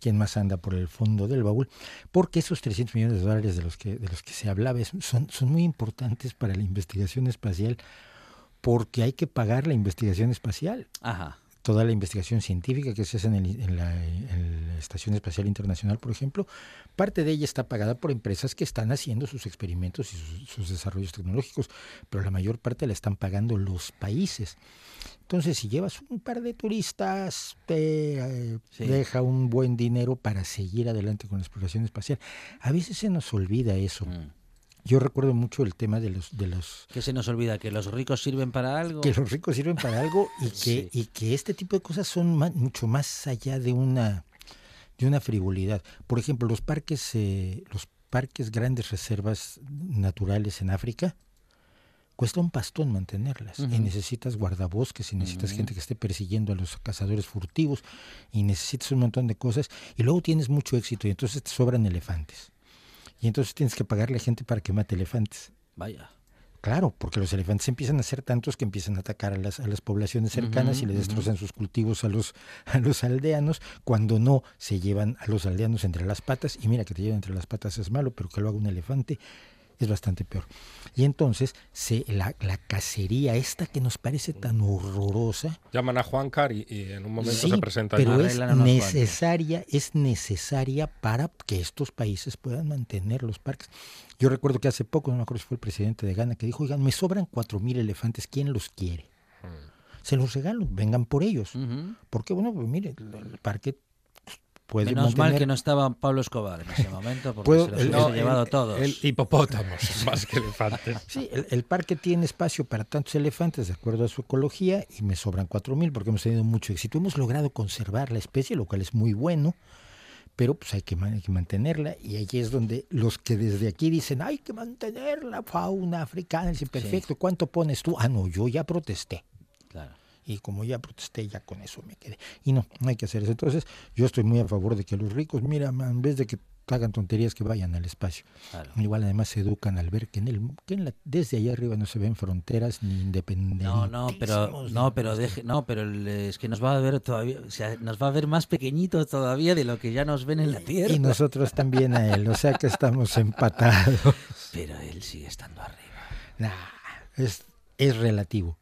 quién más anda por el fondo del baúl, porque esos 300 millones de dólares de los que, de los que se hablaba son, son muy importantes para la investigación espacial, porque hay que pagar la investigación espacial Ajá. Toda la investigación científica que se hace en, el- en la, en la Estación Espacial Internacional, por ejemplo, parte de ella está pagada por empresas que están haciendo sus experimentos y sus, sus desarrollos tecnológicos, pero la mayor parte la están pagando los países. Entonces, si llevas un par de turistas, te eh, Sí. deja un buen dinero para seguir adelante con la exploración espacial. A veces se nos olvida eso. Mm. Yo recuerdo mucho el tema de los, de los ¿Qué se nos olvida? ¿Que los ricos sirven para algo? que los ricos sirven para algo y que, Sí. y que este tipo de cosas son mucho más allá de una, de una frivolidad. Por ejemplo, los parques, eh, los parques grandes reservas naturales en África, cuesta un pastón mantenerlas. Y necesitas guardabosques, y necesitas gente que esté persiguiendo a los cazadores furtivos, y necesitas un montón de cosas. Y luego tienes mucho éxito, y entonces te sobran elefantes. Y entonces tienes que pagarle a gente para que mate elefantes. Vaya. Claro, porque los elefantes empiezan a ser tantos que empiezan a atacar a las, a las poblaciones cercanas y le ujú. destrozan sus cultivos a los, a los aldeanos, cuando no se llevan a los aldeanos entre las patas, y mira que te llevan entre las patas es malo, pero que lo haga un elefante es bastante peor. Y entonces se, la, la cacería esta que nos parece tan horrorosa, Llaman a Juan Car y, y en un momento Sí, se presenta pero es necesaria, es necesaria para que estos países puedan mantener los parques. Yo recuerdo que hace poco, no me acuerdo si fue el presidente de Ghana, que dijo, oigan, me sobran cuatro mil elefantes, ¿quién los quiere? Se los regalo, vengan por ellos. Porque, bueno, pues mire, el parque puede Menos mal que no estaba Pablo Escobar en ese momento, porque Puedo- se los el- hubiese no, llevado el, todos. el hipopótamos, más que elefantes. Sí, el, el parque tiene espacio para tantos elefantes de acuerdo a su ecología y me sobran 4.000 porque hemos tenido mucho éxito. Hemos logrado conservar la especie, lo cual es muy bueno, pero pues hay que, man- hay que mantenerla y allí es donde los que desde aquí dicen hay que mantener la fauna africana, dicen, perfecto, ¿cuánto pones tú? Ah, no, yo ya protesté. Claro. Y como ya protesté, ya con eso me quedé. Y no, no hay que hacer eso. Entonces, yo estoy muy a favor de que los ricos, mira, en vez de que hagan tonterías, que vayan al espacio. Claro. Igual además se educan al ver que, en el, que en la- desde allá arriba no se ven fronteras ni independencia. No, no, pero no, pero deje, no, pero es que nos va a ver todavía, o sea, nos va a ver más pequeñitos todavía de lo que ya nos ven en la tierra. Y nosotros también a él, o sea que estamos empatados. Pero él sigue estando arriba. Nah, es, es relativo,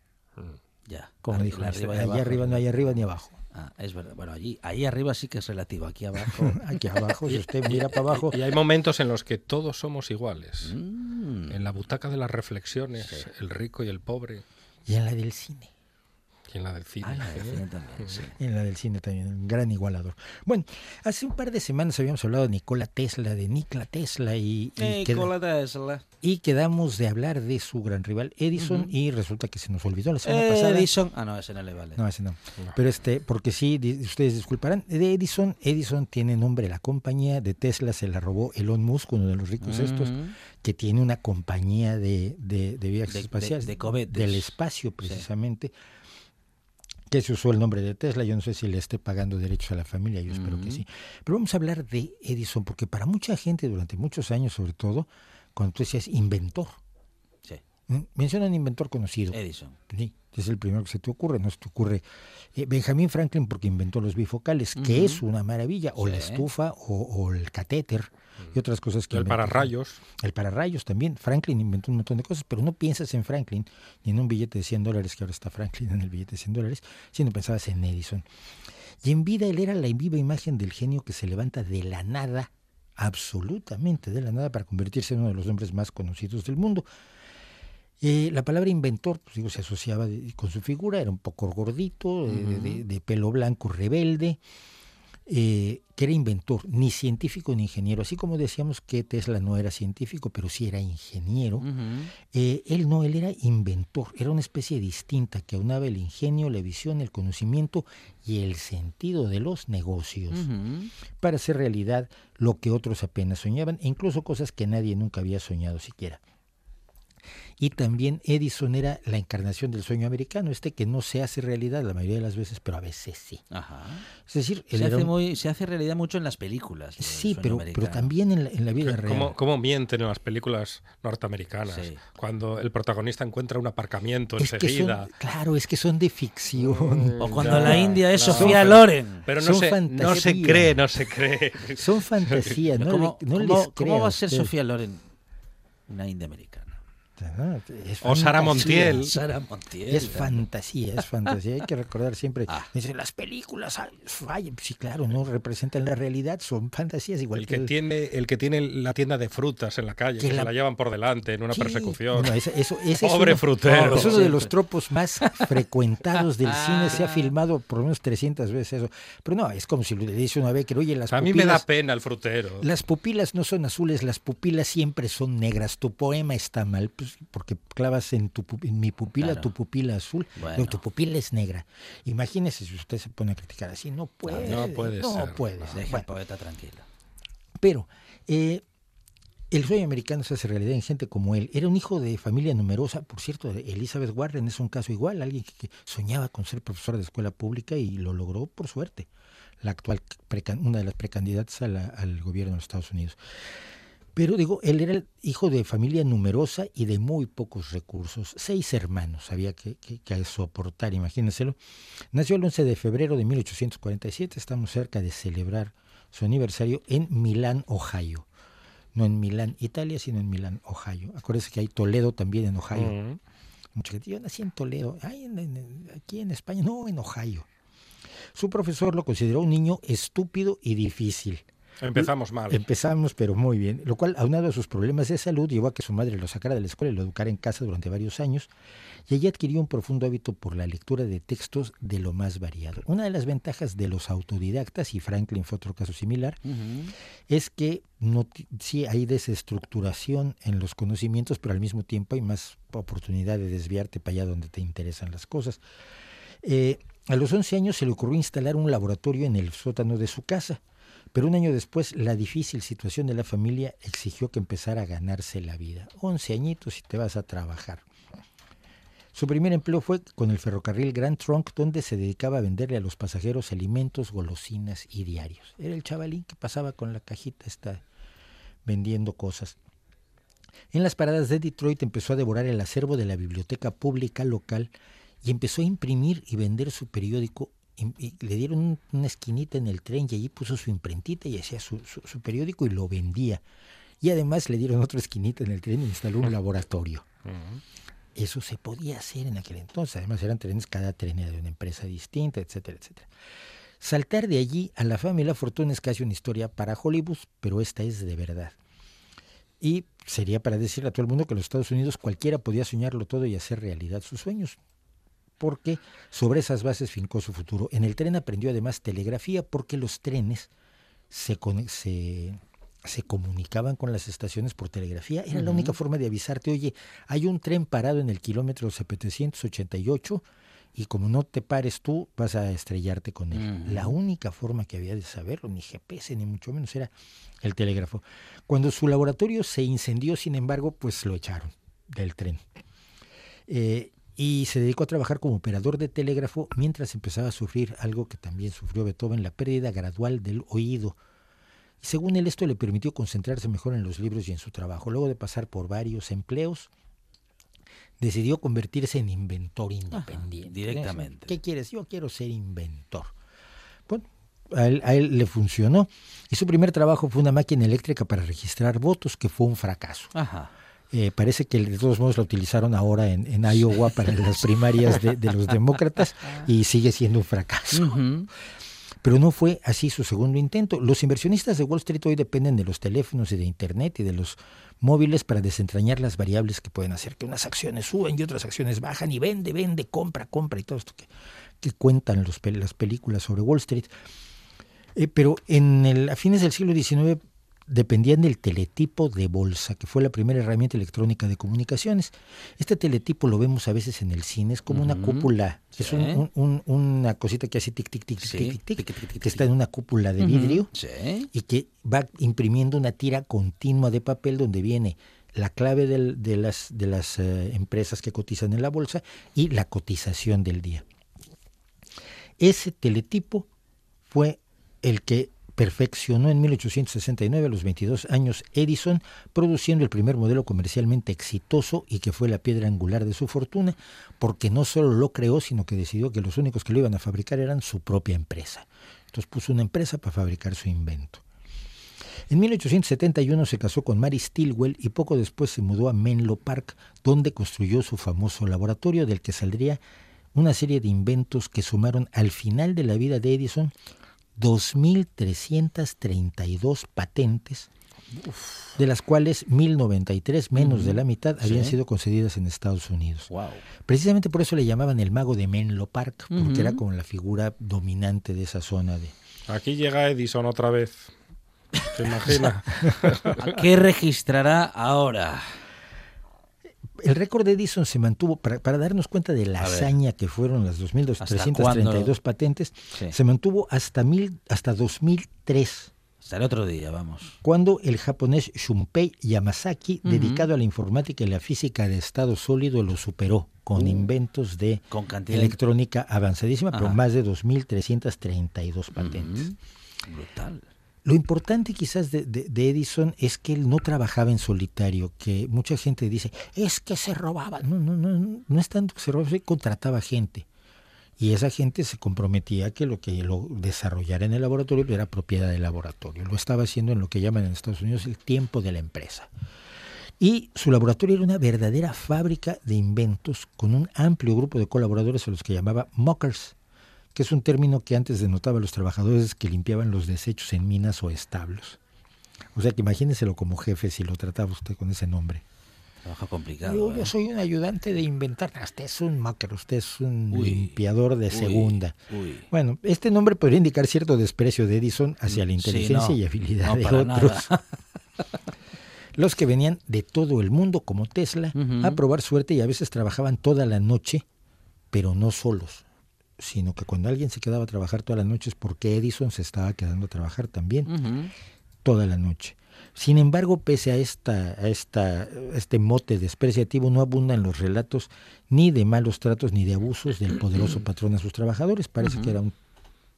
Ya. como Arri- dijo. la arriba y allá abajo. arriba no hay arriba ni abajo. Ah, es verdad. Bueno, allí, ahí arriba sí que es relativo. Aquí abajo. Aquí abajo, si usted mira para abajo. Y hay momentos en los que todos somos iguales. Mm. En la butaca de las reflexiones, el rico y el pobre. Y en la del cine. Y en la del cine. Ah, la del cine también, sí. En la del cine también, un gran igualador. Bueno, hace un par de semanas habíamos hablado de Nikola Tesla, de Nikola Tesla y, y, queda- Nikola Tesla. y quedamos de hablar de su gran rival Edison y resulta que se nos olvidó la semana pasada. Edison. Ah, no, ese no le vale. No, ese no. Pero este, porque sí, di- ustedes disculparán, de Edison, Edison tiene nombre la compañía, de Tesla se la robó Elon Musk, uno de los ricos estos, que tiene una compañía de, de, de viajes De- espaciales, de cohetes. del espacio precisamente, que se usó el nombre de Tesla, yo no sé si le esté pagando derechos a la familia, yo espero que sí. Pero vamos a hablar de Edison, porque para mucha gente, durante muchos años sobre todo, cuando tú decías inventor. Menciona un inventor conocido. Edison. Sí, es el primero que se te ocurre, no se te ocurre eh, Benjamin Franklin porque inventó los bifocales, que es una maravilla, o la estufa, o, o el catéter, y otras cosas que El inventó. pararrayos. El pararrayos también. Franklin inventó un montón de cosas, pero no piensas en Franklin ni en un billete de 100 dólares, que ahora está Franklin en el billete de 100 dólares, sino pensabas en Edison. Y en vida él era la viva imagen del genio que se levanta de la nada, absolutamente de la nada, para convertirse en uno de los hombres más conocidos del mundo. Eh, la palabra inventor, pues digo, se asociaba de- con su figura, era un poco gordito, eh, de, de- de pelo blanco, rebelde, eh, que era inventor, ni científico ni ingeniero. Así como decíamos que Tesla no era científico, pero sí era ingeniero. Eh, él no, él era inventor, era una especie distinta que aunaba el ingenio, la visión, el conocimiento y el sentido de los negocios para hacer realidad lo que otros apenas soñaban e incluso cosas que nadie nunca había soñado siquiera. Y también Edison era la encarnación del sueño americano, este que no se hace realidad la mayoría de las veces, pero a veces sí. Ajá. Es decir, Se hace, un- muy, se hace realidad mucho en las películas. Sí, pero, pero también en la, en la vida real. ¿Cómo, cómo mienten en las películas norteamericanas? Sí. Cuando el protagonista encuentra un aparcamiento Es que enseguida. son, claro, es que son de ficción. O cuando Claro, la India es claro. Sofía Pero- Loren. Pero no Son se, no se fantasía. cree, no se cree. Son fantasías, no, ¿Cómo, le- no cómo- les cómo va a ser usted. Sofía Loren una india americana? No, es O Sara. Montiel. Sara Montiel. Es fantasía, es fantasía. Hay que recordar siempre. Ah. Dicen, las películas, ay, ay, sí, claro, no representan la realidad, son fantasías igual El que que, tiene, el que tiene la tienda de frutas en la calle, Que que, la- se la llevan por delante en una Sí, persecución. eso- ese es Pobre uno- frutero. Es uno de los tropos más frecuentados del cine. Se ha Ah. filmado por lo menos 300 veces eso. Pero no, es como si le dice una vez que, oye, las a mí me da pena el frutero. Las pupilas no son azules, las pupilas siempre son negras. Tu poema está mal, pues, porque clavas en, tu, en mi pupila Claro. tu pupila azul, Bueno. pero tu pupila es negra. Imagínese si usted se pone a criticar así, no puede. no puede no ser, puede no. ser. Deja Bueno, poeta tranquilo. pero eh, el sueño americano se hace realidad en gente como él. Era un hijo de familia numerosa, por cierto, Elizabeth Warren es un caso igual, alguien que, soñaba con ser profesora de escuela pública y lo logró por suerte. La actual, una de las precandidatas a la- al gobierno de los Estados Unidos. Pero digo, él era el hijo de familia numerosa y de muy pocos recursos. Seis hermanos había que, que, que soportar, imagínenselo. Nació el 11 de febrero de 1847, estamos cerca de celebrar su aniversario en Milán, Ohio. No en Milán, Italia, sino en Milán, Ohio. Acuérdense que hay Toledo también en Ohio. Mm. Mucha gente, yo nací en Toledo, Ay, en- en- aquí en España, no, en Ohio. Su profesor lo consideró un niño estúpido y difícil. Empezamos mal. Empezamos, pero muy bien. Lo cual, aunado a sus problemas de salud, llevó a que su madre lo sacara de la escuela y lo educara en casa durante varios años. Y allí adquirió un profundo hábito por la lectura de textos de lo más variado. Una de las ventajas de los autodidactas, y Franklin fue otro caso similar, es que no sí hay desestructuración en los conocimientos, pero al mismo tiempo hay más oportunidad de desviarte para allá donde te interesan las cosas. Eh, a los 11 años se le ocurrió instalar un laboratorio en el sótano de su casa, pero un año después la difícil situación de la familia exigió que empezara a ganarse la vida. 11 añitos y te vas a trabajar. Su primer empleo fue con el ferrocarril Grand Trunk, donde se dedicaba a venderle a los pasajeros alimentos, golosinas y diarios. Era el chavalín que pasaba con la cajita esta vendiendo cosas. En las paradas de Detroit empezó a devorar el acervo de la biblioteca pública local y empezó a imprimir y vender su periódico. Y le dieron un- una esquinita en el tren y allí puso su imprentita y hacía su, su- su periódico y lo vendía. Y además le dieron otra esquinita en el tren e instaló un laboratorio. Eso se podía hacer en aquel entonces. Además eran trenes, cada tren era de una empresa distinta, etcétera, etcétera. Saltar de allí a la fama y la fortuna es casi una historia para Hollywood, pero esta es de verdad. Y sería para decirle a todo el mundo que en los Estados Unidos cualquiera podía soñarlo todo y hacer realidad sus sueños, porque sobre esas bases fincó su futuro. En el tren aprendió además telegrafía porque los trenes se, se, se comunicaban con las estaciones por telegrafía. Era la única forma de avisarte, oye, hay un tren parado en el kilómetro 788 y como no te pares tú, vas a estrellarte con él. La única forma que había de saberlo, ni GPS, ni mucho menos, era el telégrafo. Cuando su laboratorio se incendió, sin embargo, pues lo echaron del tren. Eh, y se dedicó a trabajar como operador de telégrafo mientras empezaba a sufrir algo que también sufrió Beethoven, la pérdida gradual del oído. Y según él, esto le permitió concentrarse mejor en los libros y en su trabajo. Luego de pasar por varios empleos, decidió convertirse en inventor independiente. directamente. ¿Qué quieres? Yo quiero ser inventor. Bueno, a él, le funcionó. Y su primer trabajo fue una máquina eléctrica para registrar votos, que fue un fracaso. Eh, parece que de todos modos la utilizaron ahora en, Iowa para las primarias de, los demócratas y sigue siendo un fracaso. Pero no fue así su segundo intento. Los inversionistas de Wall Street hoy dependen de los teléfonos y de Internet y de los móviles para desentrañar las variables que pueden hacer que unas acciones suben y otras acciones bajan y vende, vende, compra, compra y todo esto que, que cuentan los, las películas sobre Wall Street. Eh, pero en el, a fines del siglo XIX dependían del teletipo de bolsa, que fue la primera herramienta electrónica de comunicaciones. Este teletipo lo vemos a veces en el cine, es como una cúpula, es un, una cosita que hace tic, tic, tic, tic, tic, tic, que está en una cúpula de vidrio y que va imprimiendo una tira continua de papel donde viene la clave de las, de las eh, empresas que cotizan en la bolsa y la cotización del día. Ese teletipo fue el que perfeccionó en 1869 a los 22 años Edison, produciendo el primer modelo comercialmente exitoso y que fue la piedra angular de su fortuna, porque no solo lo creó, sino que decidió que los únicos que lo iban a fabricar eran su propia empresa. Entonces puso una empresa para fabricar su invento. En 1871 se casó con Mary Stilwell y poco después se mudó a Menlo Park, donde construyó su famoso laboratorio del que saldría una serie de inventos que sumaron al final de la vida de Edison 2.332 patentes, de las cuales 1.093, menos de la mitad, habían sido concedidas en Estados Unidos. Precisamente por eso le llamaban el mago de Menlo Park, porque era como la figura dominante de esa zona. de Aquí llega Edison otra vez. ¿Se imagina? ¿Qué registrará ahora? El récord de Edison se mantuvo, para, darnos cuenta de la hazaña que fueron las 2.332 patentes, se mantuvo hasta, mil, hasta 2003. Hasta el otro día, vamos. Cuando el japonés Shunpei Yamazaki, dedicado a la informática y la física de estado sólido, lo superó con uh. inventos de electrónica avanzadísima, pero más de 2.332 patentes. Brutal. Lo importante quizás de, Edison es que él no trabajaba en solitario, que mucha gente dice, es que se robaba. No, no, no, no es tanto que se robaba, se contrataba gente. Y esa gente se comprometía que lo que lo desarrollara en el laboratorio era propiedad del laboratorio. Lo estaba haciendo en lo que llaman en Estados Unidos el tiempo de la empresa. Y su laboratorio era una verdadera fábrica de inventos con un amplio grupo de colaboradores a los que llamaba mockers que es un término que antes denotaba a los trabajadores que limpiaban los desechos en minas o establos. O sea que imagíneselo como jefe si lo trataba usted con ese nombre. Trabajo complicado. Yo, soy un ayudante de inventar. Usted es un maker, usted es un limpiador de segunda. Bueno, este nombre podría indicar cierto desprecio de Edison hacia la inteligencia y habilidad de otros. Los que venían de todo el mundo, como Tesla, a probar suerte y a veces trabajaban toda la noche, pero no solos sino que cuando alguien se quedaba a trabajar todas las noches, porque Edison se estaba quedando a trabajar también toda la noche. Sin embargo, pese a, esta, a esta, este mote despreciativo, no abundan los relatos ni de malos tratos ni de abusos del poderoso patrón a sus trabajadores. Parece que era un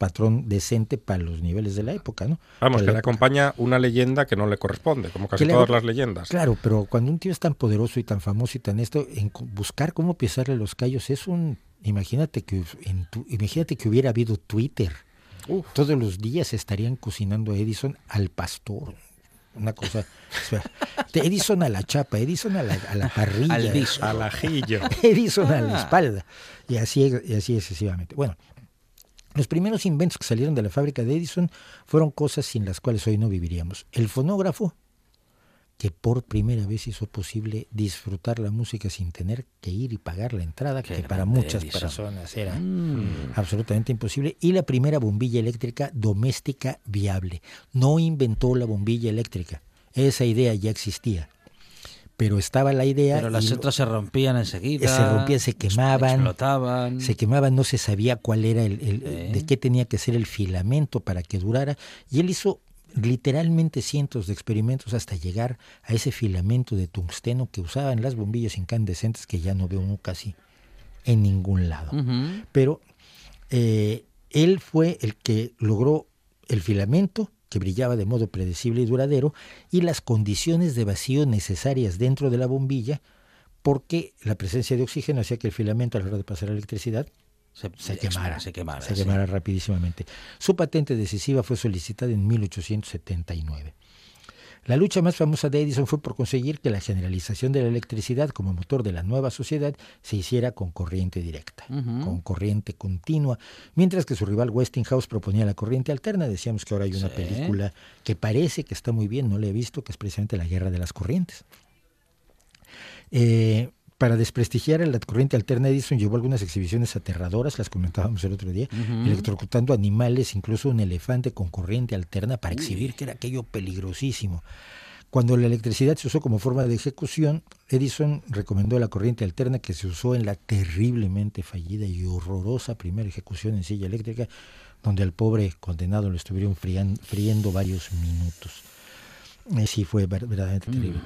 patrón decente para los niveles de la época, ¿no? Vamos, que le acompaña una leyenda que no le corresponde, como casi todas las leyendas. Claro, pero cuando un tío es tan poderoso y tan famoso y tan esto, en buscar cómo pisarle los callos es un Imagínate que, en imagínate que hubiera habido Twitter. Todos los días estarían cocinando a Edison al pastor. una cosa. Edison a la chapa, Edison a la, a la parrilla, al al ajillo. Edison a la Ah. espalda. Y así, y así excesivamente. Bueno, los primeros inventos que salieron de la fábrica de Edison fueron cosas sin las cuales hoy no viviríamos. El fonógrafo, que por primera vez hizo posible disfrutar la música sin tener que ir y pagar la entrada, Qué que para muchas Edison. personas era Mm. absolutamente imposible. Y la primera bombilla eléctrica doméstica viable. No inventó la bombilla eléctrica. Esa idea ya existía. Pero estaba la idea. Pero las otras se rompían enseguida. se rompían, se quemaban, Explotaban. se quemaban, no se sabía cuál era el, el- Eh. de qué tenía que ser el filamento para que durara. Y él hizo literalmente cientos de experimentos hasta llegar a ese filamento de tungsteno que usaban las bombillas incandescentes que ya no veo uno casi en ningún lado. Pero eh, él fue el que logró el filamento que brillaba de modo predecible y duradero y las condiciones de vacío necesarias dentro de la bombilla porque la presencia de oxígeno hacía que el filamento a la hora de pasar la electricidad Se, se quemara, Se quemara. se sí. quemara rapidísimamente. Su patente decisiva fue solicitada en 1879. La lucha más famosa de Edison fue por conseguir que la generalización de la electricidad como motor de la nueva sociedad se hiciera con corriente directa, con corriente continua, mientras que su rival Westinghouse proponía la corriente alterna. Decíamos que ahora hay una Sí. película que parece que está muy bien, no la he visto, que es precisamente La Guerra de las Corrientes. Eh, para desprestigiar a la corriente alterna, Edison llevó algunas exhibiciones aterradoras, las comentábamos el otro día, electrocutando animales, incluso un elefante con corriente alterna para exhibir que era aquello peligrosísimo. Cuando la electricidad se usó como forma de ejecución, Edison recomendó la corriente alterna que se usó en la terriblemente fallida y horrorosa primera ejecución en silla eléctrica, donde al pobre condenado lo estuvieron friendo varios minutos. Sí, fue ver- verdaderamente terrible.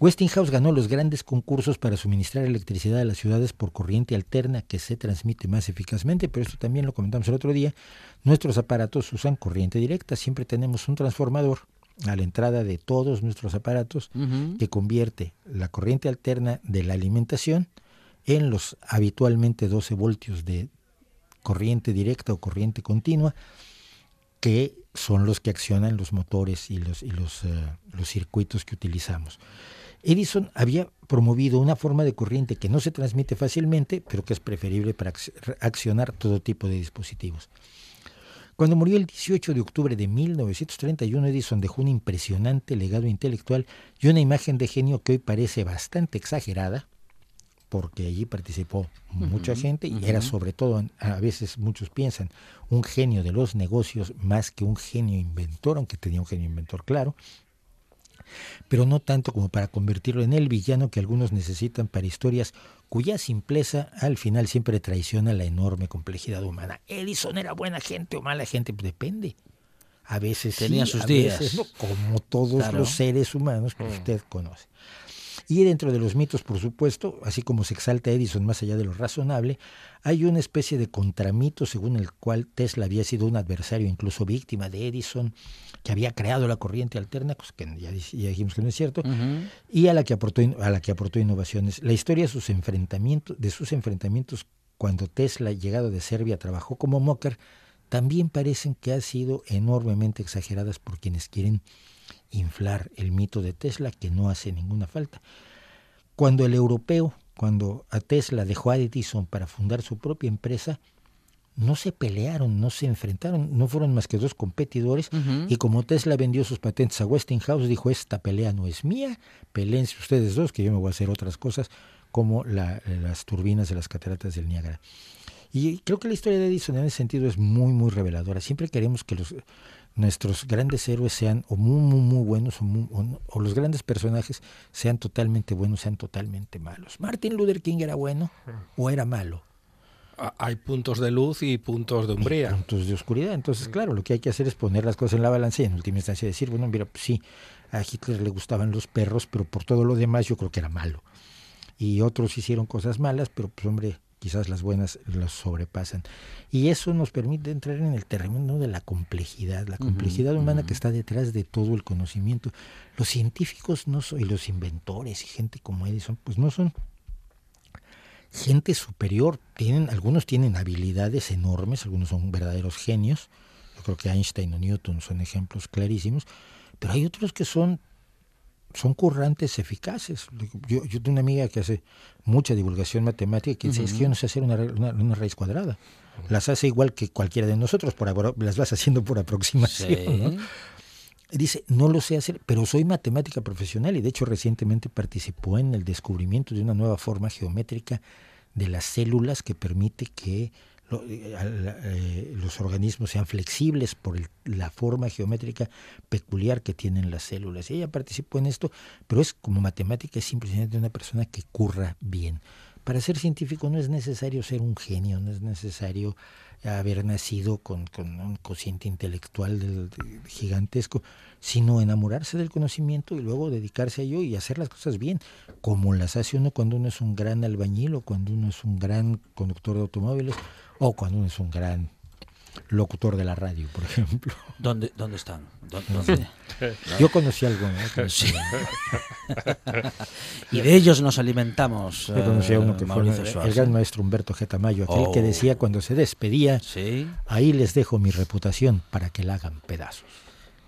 Westinghouse ganó los grandes concursos para suministrar electricidad a las ciudades por corriente alterna que se transmite más eficazmente, pero esto también lo comentamos el otro día. Nuestros aparatos usan corriente directa, siempre tenemos un transformador a la entrada de todos nuestros aparatos que convierte la corriente alterna de la alimentación en los habitualmente 12 voltios de corriente directa o corriente continua que son los que accionan los motores y los, y los, eh, los circuitos que utilizamos. Edison había promovido una forma de corriente que no se transmite fácilmente, pero que es preferible para ac- accionar todo tipo de dispositivos. Cuando murió el 18 de octubre de 1931, Edison dejó un impresionante legado intelectual y una imagen de genio que hoy parece bastante exagerada, porque allí participó mucha gente y era sobre todo, a veces muchos piensan, un genio de los negocios más que un genio inventor, aunque tenía un genio inventor claro, pero no tanto como para convertirlo en el villano que algunos necesitan para historias cuya simpleza al final siempre traiciona la enorme complejidad humana. Edison era buena gente o mala gente, pues depende. A veces Tenía sí, sus a días. veces no, como todos Claro. los seres humanos que usted conoce. Y dentro de los mitos, por supuesto, así como se exalta Edison más allá de lo razonable, hay una especie de contramito según el cual Tesla había sido un adversario, incluso víctima de Edison, que había creado la corriente alterna, pues que ya, dijimos que no es cierto, y a la que aportó a la que aportó innovaciones. La historia de sus enfrentamientos, de sus enfrentamientos cuando Tesla, llegado de Serbia, trabajó como mocker, también parecen que han sido enormemente exageradas por quienes quieren inflar el mito de Tesla, que no hace ninguna falta. Cuando el europeo, cuando a Tesla dejó a Edison para fundar su propia empresa, no se pelearon, no se enfrentaron, no fueron más que dos competidores y como Tesla vendió sus patentes a Westinghouse, dijo, esta pelea no es mía, peleense ustedes dos, que yo me voy a hacer otras cosas, como la- las turbinas de las cataratas del Niágara. Y creo que la historia de Edison en ese sentido es muy, muy reveladora. Siempre queremos que los nuestros grandes héroes sean o muy, muy, muy buenos o, muy- o los grandes personajes sean totalmente buenos, sean totalmente malos. Martin Luther King era bueno o era malo. Hay puntos de luz y puntos de umbría. puntos de oscuridad. Entonces, claro, lo que hay que hacer es poner las cosas en la balanza y en última instancia decir, bueno, mira, pues sí, a Hitler le gustaban los perros, pero por todo lo demás yo creo que era malo. Y otros hicieron cosas malas, pero pues hombre, quizás las buenas las sobrepasan. Y eso nos permite entrar en el terreno de la complejidad, la complejidad humana que está detrás de todo el conocimiento. Los científicos no son, y los inventores y gente como Edison, pues no son gente superior. Tienen, algunos tienen habilidades enormes, algunos son verdaderos genios. Yo creo que Einstein o Newton son ejemplos clarísimos. Pero hay otros que son son currantes eficaces. Yo, yo tengo una amiga que hace mucha divulgación matemática que dice, es que yo no sé hacer una, una, raíz cuadrada. Las hace igual que cualquiera de nosotros, por, las vas haciendo por aproximación. Dice, no lo sé hacer, pero soy matemática profesional y de hecho recientemente participó en el descubrimiento de una nueva forma geométrica de las células que permite que los organismos sean flexibles por la forma geométrica peculiar que tienen las células. ella participó en esto, pero es como matemática, es simplemente una persona que curra bien. Para ser científico no es necesario ser un genio, no es necesario haber nacido con, un cociente intelectual gigantesco, sino enamorarse del conocimiento y luego dedicarse a ello y hacer las cosas bien, como las hace uno cuando uno es un gran albañil o cuando uno es un gran conductor de automóviles o cuando uno es un gran locutor de la radio, por ejemplo. ¿Dónde, dónde están? Yo conocí algo. y de ellos nos alimentamos. Yo conocí a uno que fue el gran maestro Humberto Getamayo, aquel que oh. decía cuando se despedía, ahí les dejo mi reputación para que la hagan pedazos.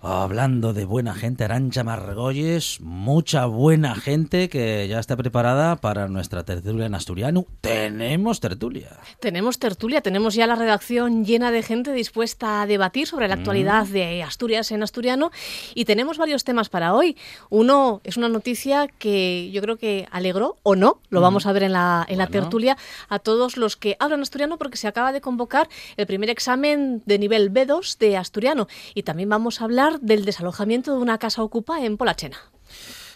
Hablando de buena gente, Arancha Margolles, mucha buena gente que ya está preparada para nuestra tertulia en asturiano. Tenemos tertulia. Tenemos tertulia, tenemos ya la redacción llena de gente dispuesta a debatir sobre la mm. actualidad de Asturias en asturiano y tenemos varios temas para hoy. Uno es una noticia que yo creo que alegró o no, lo mm. vamos a ver en la, en la tertulia, a todos los que hablan asturiano porque se acaba de convocar el primer examen de nivel B2 de asturiano y también vamos a hablar del desalojamiento de una casa ocupa en Polachena.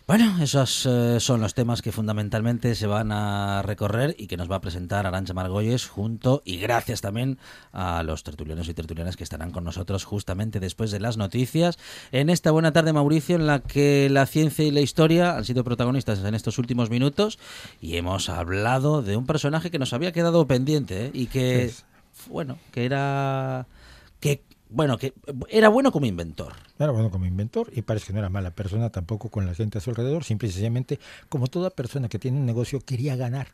Bueno, esos eh, son los temas que fundamentalmente se van a recorrer y que nos va a presentar Arancha Margolles junto y gracias también a los tertulianos y tertulianas que estarán con nosotros justamente después de las noticias en esta buena tarde Mauricio en la que la ciencia y la historia han sido protagonistas en estos últimos minutos y hemos hablado de un personaje que nos había quedado pendiente ¿eh? y que bueno, que era bueno, que era bueno como inventor. Era bueno como inventor y parece que no era mala persona tampoco con la gente a su alrededor, simple y sencillamente, como toda persona que tiene un negocio, quería ganar.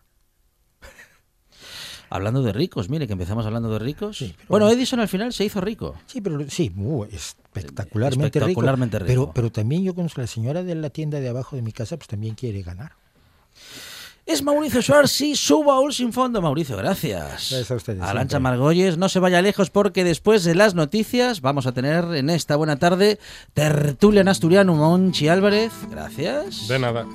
Hablando de ricos, mire que empezamos hablando de ricos. bueno, Edison al final se hizo rico. Sí, pero sí, uh, espectacularmente, espectacularmente rico. Pero, pero también yo conozco a la señora de la tienda de abajo de mi casa, pues también quiere ganar. Es Mauricio Suárez, sí, suba un sin fondo. Mauricio, gracias. Gracias a ustedes. Alancha Margolles, no se vaya lejos porque después de las noticias vamos a tener en esta buena tarde tertulia en asturiano Monchi Álvarez. Gracias. De nada.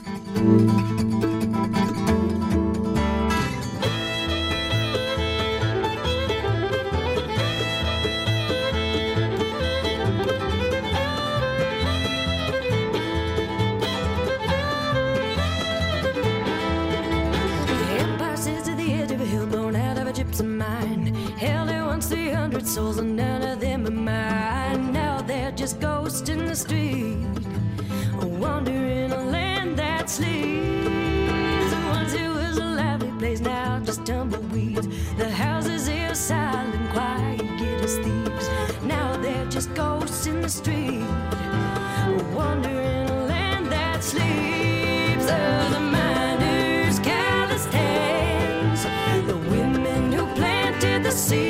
hundred souls and none of them are mine. Now they're just ghosts in the street, wandering a land that sleeps. The ones who was a lovely place now just tumbleweeds. The houses here silent, quiet, get us thieves. Now they're just ghosts in the street, wandering a land that sleeps. They're the miners' callous hands, the women who planted the seed.